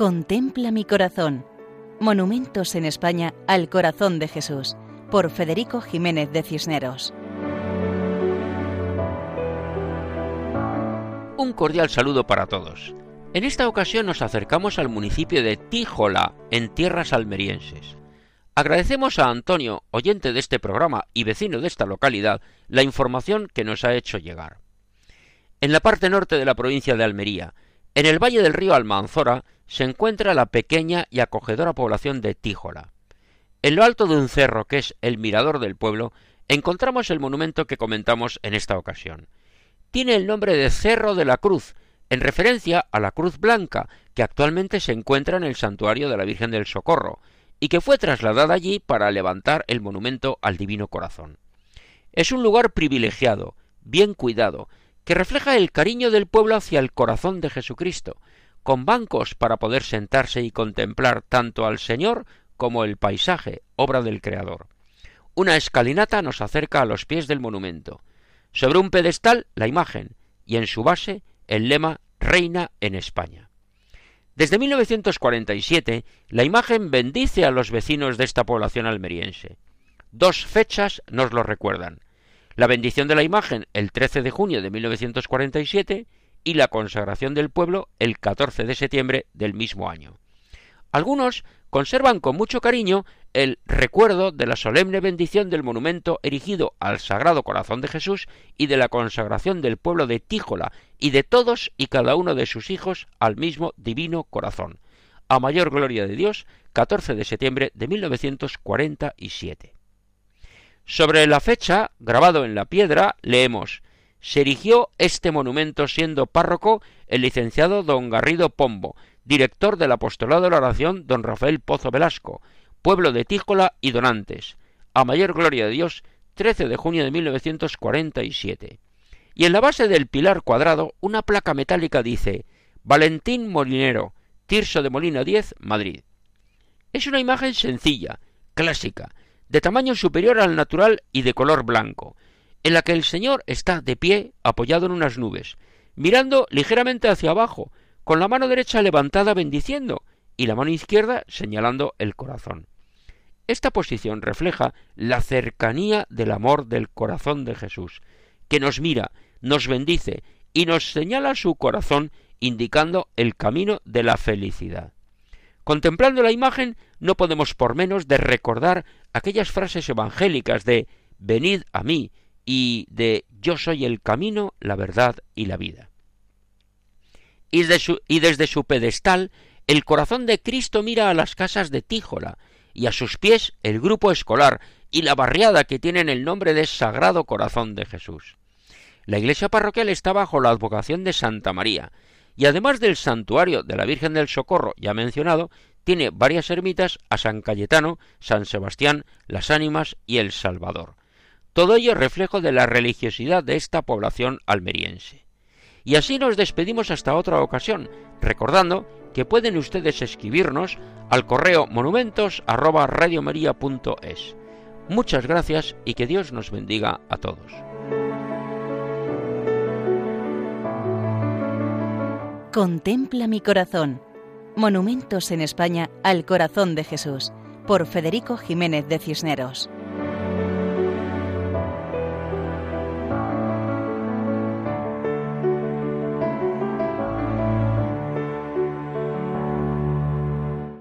Contempla mi corazón. Monumentos en España al corazón de Jesús, por Federico Jiménez de Cisneros. Un cordial saludo para todos. En esta ocasión nos acercamos al municipio de Tíjola, en tierras almerienses. Agradecemos a Antonio, oyente de este programa y vecino de esta localidad, la información que nos ha hecho llegar. En la parte norte de la provincia de Almería, en el valle del río Almanzora, se encuentra la pequeña y acogedora población de Tíjola. En lo alto de un cerro que es el mirador del pueblo, encontramos el monumento que comentamos en esta ocasión. Tiene el nombre de Cerro de la Cruz, en referencia a la Cruz Blanca, que actualmente se encuentra en el santuario de la Virgen del Socorro, y que fue trasladada allí para levantar el monumento al Divino Corazón. Es un lugar privilegiado, bien cuidado, que refleja el cariño del pueblo hacia el corazón de Jesucristo, con bancos para poder sentarse y contemplar tanto al Señor como el paisaje, obra del Creador. Una escalinata nos acerca a los pies del monumento. Sobre un pedestal la imagen y en su base el lema Reina en España. Desde 1947 la imagen bendice a los vecinos de esta población almeriense. Dos fechas nos lo recuerdan. La bendición de la imagen el 13 de junio de 1947 y la consagración del pueblo el 14 de septiembre del mismo año. Algunos conservan con mucho cariño el recuerdo de la solemne bendición del monumento erigido al Sagrado Corazón de Jesús y de la consagración del pueblo de Tíjola y de todos y cada uno de sus hijos al mismo Divino Corazón. A mayor gloria de Dios, 14 de septiembre de 1947. Sobre la fecha, grabado en la piedra, leemos se erigió este monumento siendo párroco el licenciado don Garrido Pombo, director del apostolado de la oración don Rafael Pozo Velasco, pueblo de Tíjola y Donantes, a mayor gloria de Dios, 13 de junio de 1947. Y en la base del pilar cuadrado una placa metálica dice Valentín Molinero, Tirso de Molina 10, Madrid. Es una imagen sencilla, clásica, de tamaño superior al natural y de color blanco, en la que el Señor está de pie apoyado en unas nubes, mirando ligeramente hacia abajo, con la mano derecha levantada bendiciendo y la mano izquierda señalando el corazón. Esta posición refleja la cercanía del amor del corazón de Jesús, que nos mira, nos bendice y nos señala su corazón indicando el camino de la felicidad. Contemplando la imagen no podemos por menos de recordar aquellas frases evangélicas de Venid a mí y de Yo soy el camino, la verdad y la vida. Y, desde su pedestal, el corazón de Cristo mira a las casas de Tíjola, y a sus pies el grupo escolar y la barriada que tienen el nombre de Sagrado Corazón de Jesús. La iglesia parroquial está bajo la advocación de Santa María, y además del santuario de la Virgen del Socorro ya mencionado, tiene varias ermitas a San Cayetano, San Sebastián, las Ánimas y el Salvador. Todo ello reflejo de la religiosidad de esta población almeriense. Y así nos despedimos hasta otra ocasión, recordando que pueden ustedes escribirnos al correo monumentos@radiomaria.es. Muchas gracias y que Dios nos bendiga a todos. Contempla mi corazón. Monumentos en España al corazón de Jesús por Federico Jiménez de Cisneros.